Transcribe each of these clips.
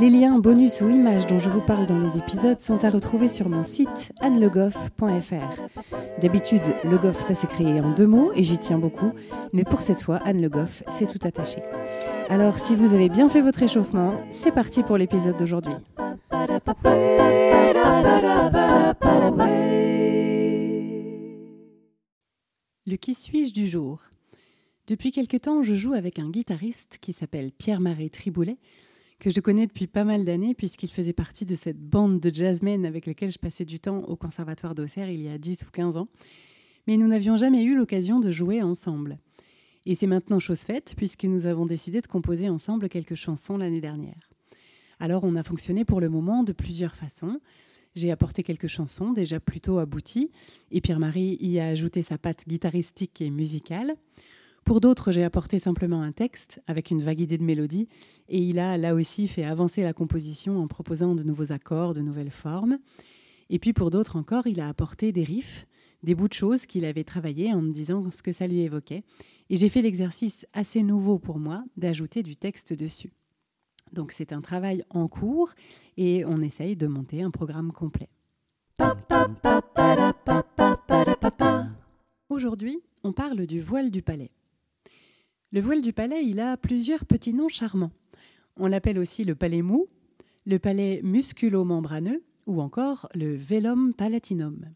Les liens, bonus ou images dont je vous parle dans les épisodes sont à retrouver sur mon site annelegoff.fr. D'habitude, Le Goff, ça s'écrit en deux mots et j'y tiens beaucoup, mais pour cette fois, Anne Le Goff, c'est tout attaché. Alors, si vous avez bien fait votre échauffement, c'est parti pour l'épisode d'aujourd'hui. Le qui suis-je du jour? Depuis quelque temps, je joue avec un guitariste qui s'appelle Pierre-Marie Triboulet, que je connais depuis pas mal d'années puisqu'il faisait partie de cette bande de jazzmen avec laquelle je passais du temps au Conservatoire d'Auxerre il y a 10 ou 15 ans. Mais nous n'avions jamais eu l'occasion de jouer ensemble. Et c'est maintenant chose faite puisque nous avons décidé de composer ensemble quelques chansons l'année dernière. Alors on a fonctionné pour le moment de plusieurs façons. J'ai apporté quelques chansons déjà plutôt abouties et Pierre-Marie y a ajouté sa patte guitaristique et musicale. Pour d'autres, j'ai apporté simplement un texte avec une vague idée de mélodie et il a là aussi fait avancer la composition en proposant de nouveaux accords, de nouvelles formes. Et puis pour d'autres encore, il a apporté des riffs, des bouts de choses qu'il avait travaillées en me disant ce que ça lui évoquait. Et j'ai fait l'exercice assez nouveau pour moi d'ajouter du texte dessus. Donc c'est un travail en cours et on essaye de monter un programme complet. Aujourd'hui, on parle du voile du palais. Le voile du palais, il a plusieurs petits noms charmants. On l'appelle aussi le palais mou, le palais musculo-membraneux ou encore le velum palatinum.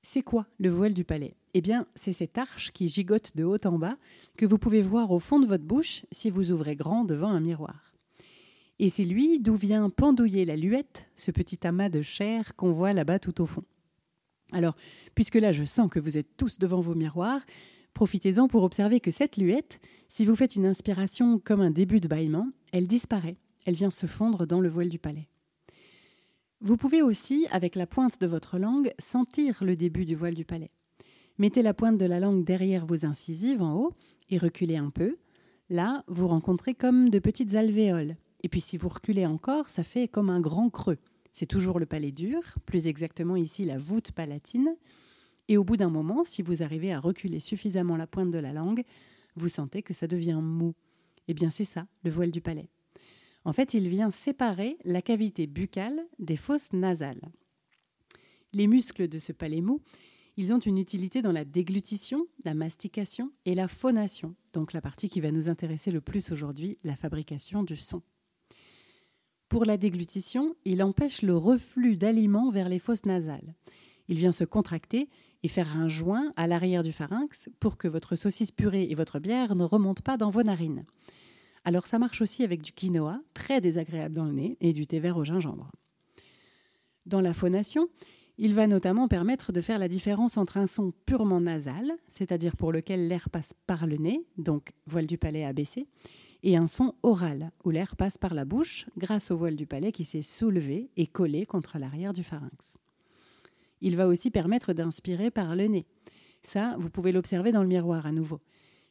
C'est quoi le voile du palais? Eh bien, c'est cette arche qui gigote de haut en bas que vous pouvez voir au fond de votre bouche si vous ouvrez grand devant un miroir. Et c'est lui d'où vient pendouiller la luette, ce petit amas de chair qu'on voit là-bas tout au fond. Alors, puisque là je sens que vous êtes tous devant vos miroirs, Profitez-en pour observer que cette luette, si vous faites une inspiration comme un début de bâillement, elle disparaît, elle vient se fondre dans le voile du palais. Vous pouvez aussi, avec la pointe de votre langue, sentir le début du voile du palais. Mettez la pointe de la langue derrière vos incisives en haut et reculez un peu. Là, vous rencontrez comme de petites alvéoles. Et puis si vous reculez encore, ça fait comme un grand creux. C'est toujours le palais dur, plus exactement ici la voûte palatine, et au bout d'un moment, si vous arrivez à reculer suffisamment la pointe de la langue, vous sentez que ça devient mou. Eh bien, c'est ça, le voile du palais. En fait, il vient séparer la cavité buccale des fosses nasales. Les muscles de ce palais mou, ils ont une utilité dans la déglutition, la mastication et la phonation, donc la partie qui va nous intéresser le plus aujourd'hui, la fabrication du son. Pour la déglutition, il empêche le reflux d'aliments vers les fosses nasales. Il vient se contracter et faire un joint à l'arrière du pharynx pour que votre saucisse purée et votre bière ne remontent pas dans vos narines. Alors ça marche aussi avec du quinoa, très désagréable dans le nez, et du thé vert au gingembre. Dans la phonation, il va notamment permettre de faire la différence entre un son purement nasal, c'est-à-dire pour lequel l'air passe par le nez, donc voile du palais abaissé, et un son oral, où l'air passe par la bouche grâce au voile du palais qui s'est soulevé et collé contre l'arrière du pharynx. Il va aussi permettre d'inspirer par le nez. Ça, vous pouvez l'observer dans le miroir à nouveau.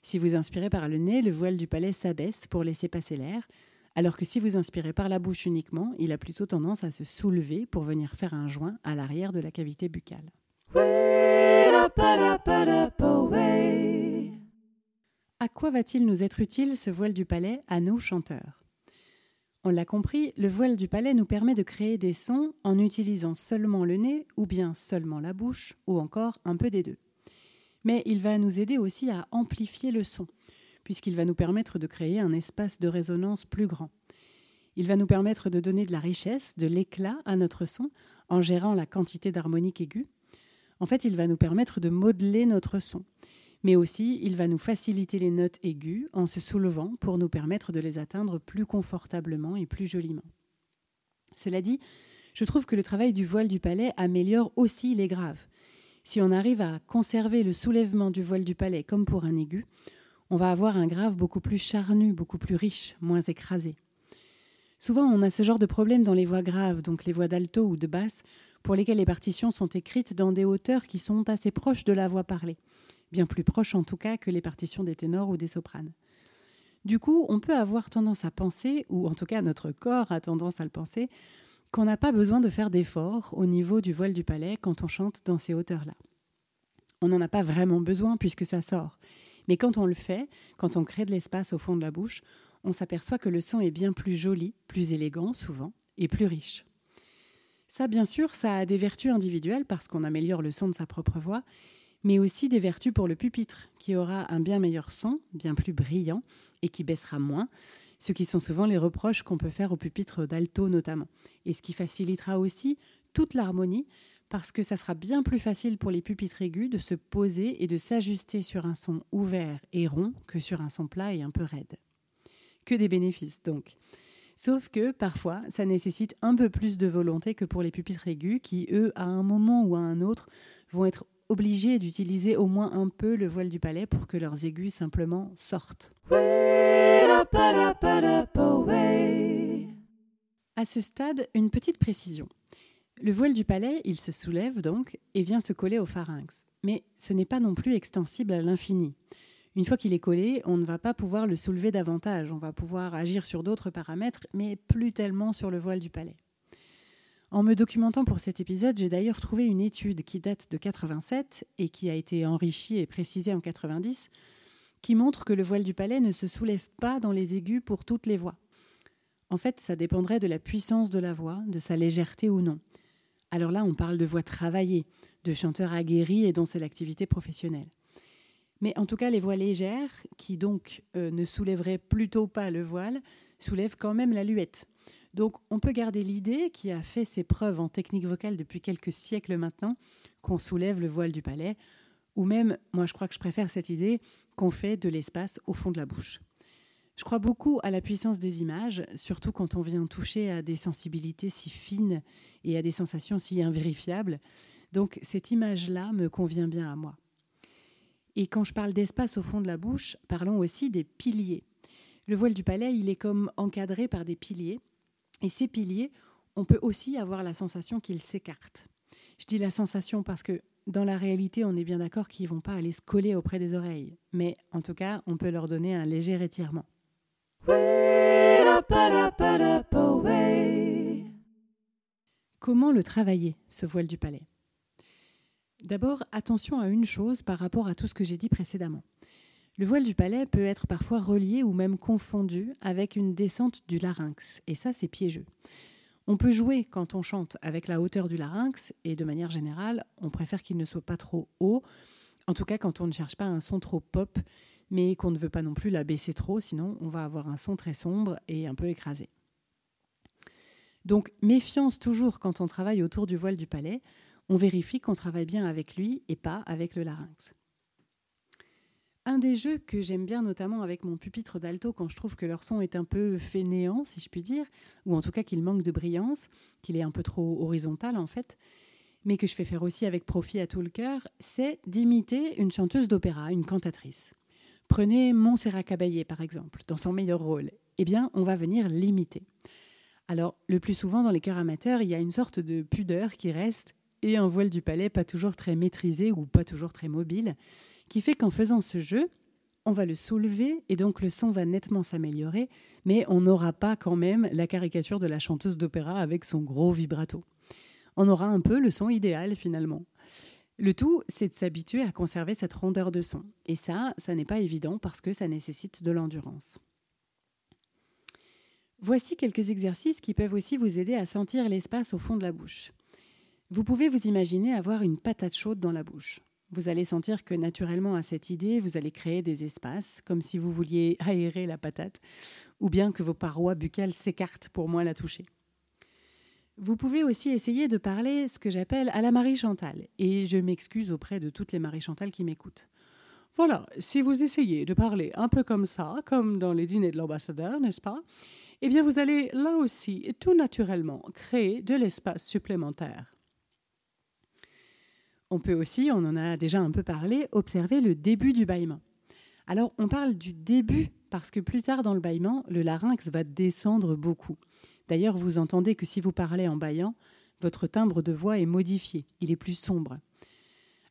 Si vous inspirez par le nez, le voile du palais s'abaisse pour laisser passer l'air, alors que si vous inspirez par la bouche uniquement, il a plutôt tendance à se soulever pour venir faire un joint à l'arrière de la cavité buccale. À quoi va-t-il nous être utile ce voile du palais à nous chanteurs? On l'a compris, le voile du palais nous permet de créer des sons en utilisant seulement le nez ou bien seulement la bouche ou encore un peu des deux. Mais il va nous aider aussi à amplifier le son, puisqu'il va nous permettre de créer un espace de résonance plus grand. Il va nous permettre de donner de la richesse, de l'éclat à notre son en gérant la quantité d'harmonique aiguë. En fait, il va nous permettre de modeler notre son mais aussi il va nous faciliter les notes aiguës en se soulevant pour nous permettre de les atteindre plus confortablement et plus joliment. Cela dit, je trouve que le travail du voile du palais améliore aussi les graves. Si on arrive à conserver le soulèvement du voile du palais comme pour un aigu, on va avoir un grave beaucoup plus charnu, beaucoup plus riche, moins écrasé. Souvent, on a ce genre de problème dans les voix graves, donc les voix d'alto ou de basse, pour lesquelles les partitions sont écrites dans des hauteurs qui sont assez proches de la voix parlée, bien plus proches en tout cas que les partitions des ténors ou des sopranes. Du coup, on peut avoir tendance à penser, ou en tout cas notre corps a tendance à le penser, qu'on n'a pas besoin de faire d'efforts au niveau du voile du palais quand on chante dans ces hauteurs-là. On n'en a pas vraiment besoin puisque ça sort. Mais quand on le fait, quand on crée de l'espace au fond de la bouche, on s'aperçoit que le son est bien plus joli, plus élégant souvent, et plus riche. Ça, bien sûr, ça a des vertus individuelles parce qu'on améliore le son de sa propre voix, mais aussi des vertus pour le pupitre, qui aura un bien meilleur son, bien plus brillant, et qui baissera moins, ce qui sont souvent les reproches qu'on peut faire au pupitre d'alto notamment, et ce qui facilitera aussi toute l'harmonie, parce que ça sera bien plus facile pour les pupitres aigus de se poser et de s'ajuster sur un son ouvert et rond que sur un son plat et un peu raide que des bénéfices donc. Sauf que parfois, ça nécessite un peu plus de volonté que pour les pupitres aigus qui, eux, à un moment ou à un autre, vont être obligés d'utiliser au moins un peu le voile du palais pour que leurs aigus simplement sortent. À ce stade, une petite précision. Le voile du palais, il se soulève donc et vient se coller au pharynx. Mais ce n'est pas non plus extensible à l'infini. Une fois qu'il est collé, on ne va pas pouvoir le soulever davantage. On va pouvoir agir sur d'autres paramètres, mais plus tellement sur le voile du palais. En me documentant pour cet épisode, j'ai d'ailleurs trouvé une étude qui date de 87 et qui a été enrichie et précisée en 90, qui montre que le voile du palais ne se soulève pas dans les aigus pour toutes les voix. En fait, ça dépendrait de la puissance de la voix, de sa légèreté ou non. Alors là, on parle de voix travaillée, de chanteurs aguerris et dont c'est l'activité professionnelle. Mais en tout cas, les voix légères, qui donc euh, ne soulèveraient plutôt pas le voile, soulèvent quand même la luette. Donc on peut garder l'idée, qui a fait ses preuves en technique vocale depuis quelques siècles maintenant, qu'on soulève le voile du palais, ou même, moi je crois que je préfère cette idée, qu'on fait de l'espace au fond de la bouche. Je crois beaucoup à la puissance des images, surtout quand on vient toucher à des sensibilités si fines et à des sensations si invérifiables. Donc cette image-là me convient bien à moi. Et quand je parle d'espace au fond de la bouche, parlons aussi des piliers. Le voile du palais, il est comme encadré par des piliers. Et ces piliers, on peut aussi avoir la sensation qu'ils s'écartent. Je dis la sensation parce que dans la réalité, on est bien d'accord qu'ils ne vont pas aller se coller auprès des oreilles. Mais en tout cas, on peut leur donner un léger étirement. Comment le travailler, ce voile du palais? D'abord, attention à une chose par rapport à tout ce que j'ai dit précédemment. Le voile du palais peut être parfois relié ou même confondu avec une descente du larynx, et ça c'est piégeux. On peut jouer quand on chante avec la hauteur du larynx, et de manière générale, on préfère qu'il ne soit pas trop haut, en tout cas quand on ne cherche pas un son trop pop, mais qu'on ne veut pas non plus la baisser trop, sinon on va avoir un son très sombre et un peu écrasé. Donc méfiance toujours quand on travaille autour du voile du palais, on vérifie qu'on travaille bien avec lui et pas avec le larynx. Un des jeux que j'aime bien notamment avec mon pupitre d'alto quand je trouve que leur son est un peu fainéant, si je puis dire, ou en tout cas qu'il manque de brillance, qu'il est un peu trop horizontal en fait, mais que je fais faire aussi avec profit à tout le cœur, c'est d'imiter une chanteuse d'opéra, une cantatrice. Prenez Montserrat Caballé par exemple, dans son meilleur rôle. Eh bien, on va venir l'imiter. Alors, le plus souvent dans les chœurs amateurs, il y a une sorte de pudeur qui reste et un voile du palais pas toujours très maîtrisé ou pas toujours très mobile, qui fait qu'en faisant ce jeu, on va le soulever et donc le son va nettement s'améliorer, mais on n'aura pas quand même la caricature de la chanteuse d'opéra avec son gros vibrato. On aura un peu le son idéal finalement. Le tout, c'est de s'habituer à conserver cette rondeur de son. Et ça, ça n'est pas évident parce que ça nécessite de l'endurance. Voici quelques exercices qui peuvent aussi vous aider à sentir l'espace au fond de la bouche. Vous pouvez vous imaginer avoir une patate chaude dans la bouche. Vous allez sentir que naturellement à cette idée, vous allez créer des espaces, comme si vous vouliez aérer la patate, ou bien que vos parois buccales s'écartent pour moins la toucher. Vous pouvez aussi essayer de parler ce que j'appelle à la Marie Chantal, et je m'excuse auprès de toutes les Marie Chantal qui m'écoutent. Voilà, si vous essayez de parler un peu comme ça, comme dans les dîners de l'ambassadeur, n'est-ce pas? Eh bien, vous allez là aussi tout naturellement créer de l'espace supplémentaire. On peut aussi, on en a déjà un peu parlé, observer le début du bâillement. Alors on parle du début parce que plus tard dans le bâillement, le larynx va descendre beaucoup. D'ailleurs, vous entendez que si vous parlez en baillant, votre timbre de voix est modifié, il est plus sombre.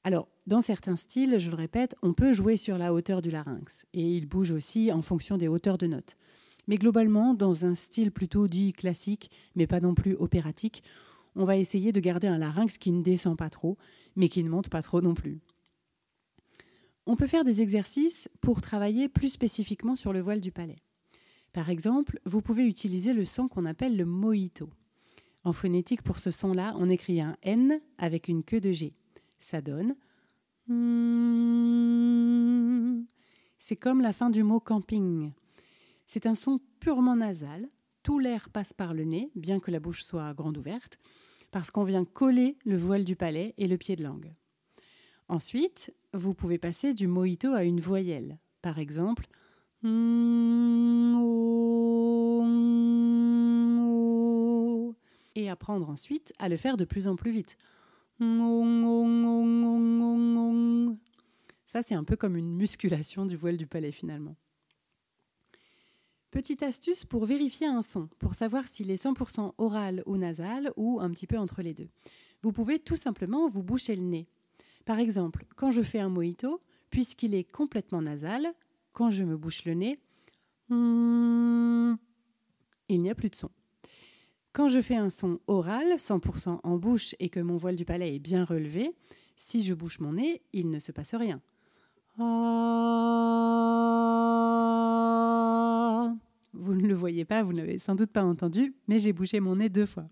Alors, dans certains styles, je le répète, on peut jouer sur la hauteur du larynx, et il bouge aussi en fonction des hauteurs de notes. Mais globalement, dans un style plutôt dit classique, mais pas non plus opératique, on va essayer de garder un larynx qui ne descend pas trop, mais qui ne monte pas trop non plus. On peut faire des exercices pour travailler plus spécifiquement sur le voile du palais. Par exemple, vous pouvez utiliser le son qu'on appelle le mojito. En phonétique, pour ce son-là, on écrit un N avec une queue de G. Ça donne. C'est comme la fin du mot camping. C'est un son purement nasal. Tout l'air passe par le nez, bien que la bouche soit grande ouverte, parce qu'on vient coller le voile du palais et le pied de langue. Ensuite, vous pouvez passer du mojito à une voyelle. Par exemple, et apprendre ensuite à le faire de plus en plus vite. Ça, c'est un peu comme une musculation du voile du palais finalement. Petite astuce pour vérifier un son, pour savoir s'il est 100% oral ou nasal ou un petit peu entre les deux. Vous pouvez tout simplement vous boucher le nez. Par exemple, quand je fais un mojito, puisqu'il est complètement nasal, quand je me bouche le nez, il n'y a plus de son. Quand je fais un son oral, 100% en bouche et que mon voile du palais est bien relevé, si je bouche mon nez, il ne se passe rien. Vous ne le voyez pas, vous n'avez sans doute pas entendu, mais j'ai bouché mon nez deux fois.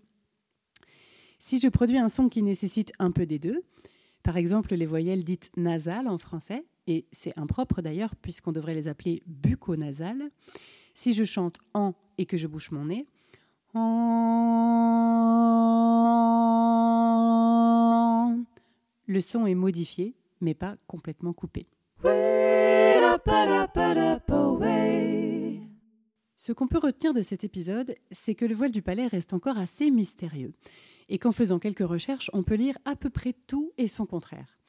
Si je produis un son qui nécessite un peu des deux, par exemple les voyelles dites nasales en français, et c'est impropre d'ailleurs puisqu'on devrait les appeler bucco-nasales, si je chante en et que je bouche mon nez, le son est modifié, mais pas complètement coupé. Ce qu'on peut retenir de cet épisode, c'est que le voile du palais reste encore assez mystérieux, et qu'en faisant quelques recherches, on peut lire à peu près tout et son contraire.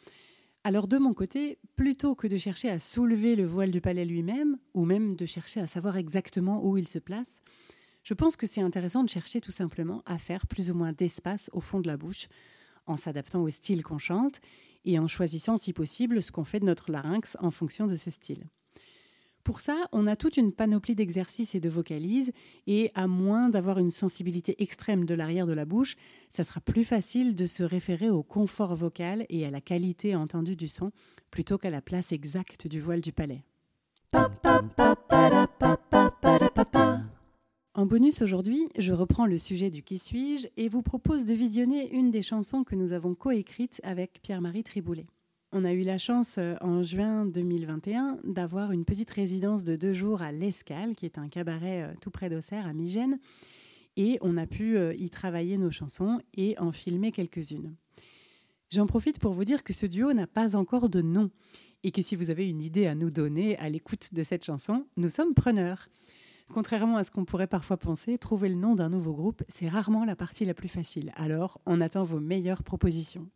Alors de mon côté, plutôt que de chercher à soulever le voile du palais lui-même, ou même de chercher à savoir exactement où il se place, je pense que c'est intéressant de chercher tout simplement à faire plus ou moins d'espace au fond de la bouche, en s'adaptant au style qu'on chante et en choisissant si possible ce qu'on fait de notre larynx en fonction de ce style. Pour ça, on a toute une panoplie d'exercices et de vocalises, et à moins d'avoir une sensibilité extrême de l'arrière de la bouche, ça sera plus facile de se référer au confort vocal et à la qualité entendue du son, plutôt qu'à la place exacte du voile du palais. En bonus aujourd'hui, je reprends le sujet du Qui suis-je et vous propose de visionner une des chansons que nous avons coécrites avec Pierre-Marie Triboulet. On a eu la chance euh, en juin 2021 d'avoir une petite résidence de deux jours à l'Escale, qui est un cabaret euh, tout près d'Auxerre, à Migène, et on a pu euh, y travailler nos chansons et en filmer quelques-unes. J'en profite pour vous dire que ce duo n'a pas encore de nom et que si vous avez une idée à nous donner à l'écoute de cette chanson, nous sommes preneurs. Contrairement à ce qu'on pourrait parfois penser, trouver le nom d'un nouveau groupe, c'est rarement la partie la plus facile. Alors, on attend vos meilleures propositions.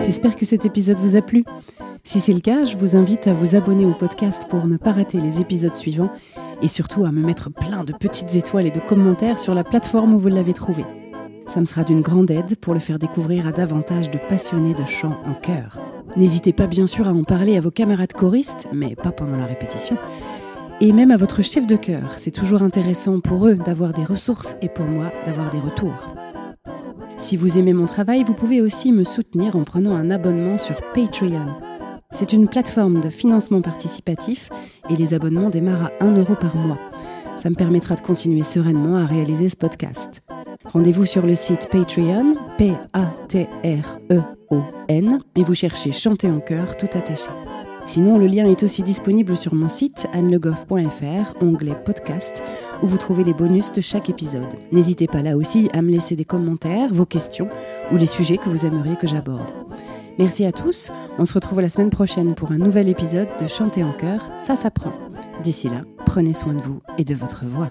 J'espère que cet épisode vous a plu. Si c'est le cas, je vous invite à vous abonner au podcast pour ne pas rater les épisodes suivants et surtout à me mettre plein de petites étoiles et de commentaires sur la plateforme où vous l'avez trouvé. Ça me sera d'une grande aide pour le faire découvrir à davantage de passionnés de chant en chœur. N'hésitez pas bien sûr à en parler à vos camarades choristes, mais pas pendant la répétition, et même à votre chef de chœur. C'est toujours intéressant pour eux d'avoir des ressources et pour moi d'avoir des retours. Si vous aimez mon travail, vous pouvez aussi me soutenir en prenant un abonnement sur Patreon. C'est une plateforme de financement participatif et les abonnements démarrent à 1 euro par mois. Ça me permettra de continuer sereinement à réaliser ce podcast. Rendez-vous sur le site Patreon, P-A-T-R-E-O-N, et vous cherchez Chanter en chœur tout attaché. Sinon, le lien est aussi disponible sur mon site annelegoff.fr, onglet podcast, où vous trouvez les bonus de chaque épisode. N'hésitez pas là aussi à me laisser des commentaires, vos questions ou les sujets que vous aimeriez que j'aborde. Merci à tous, on se retrouve la semaine prochaine pour un nouvel épisode de Chanter en chœur, ça s'apprend. D'ici là, prenez soin de vous et de votre voix.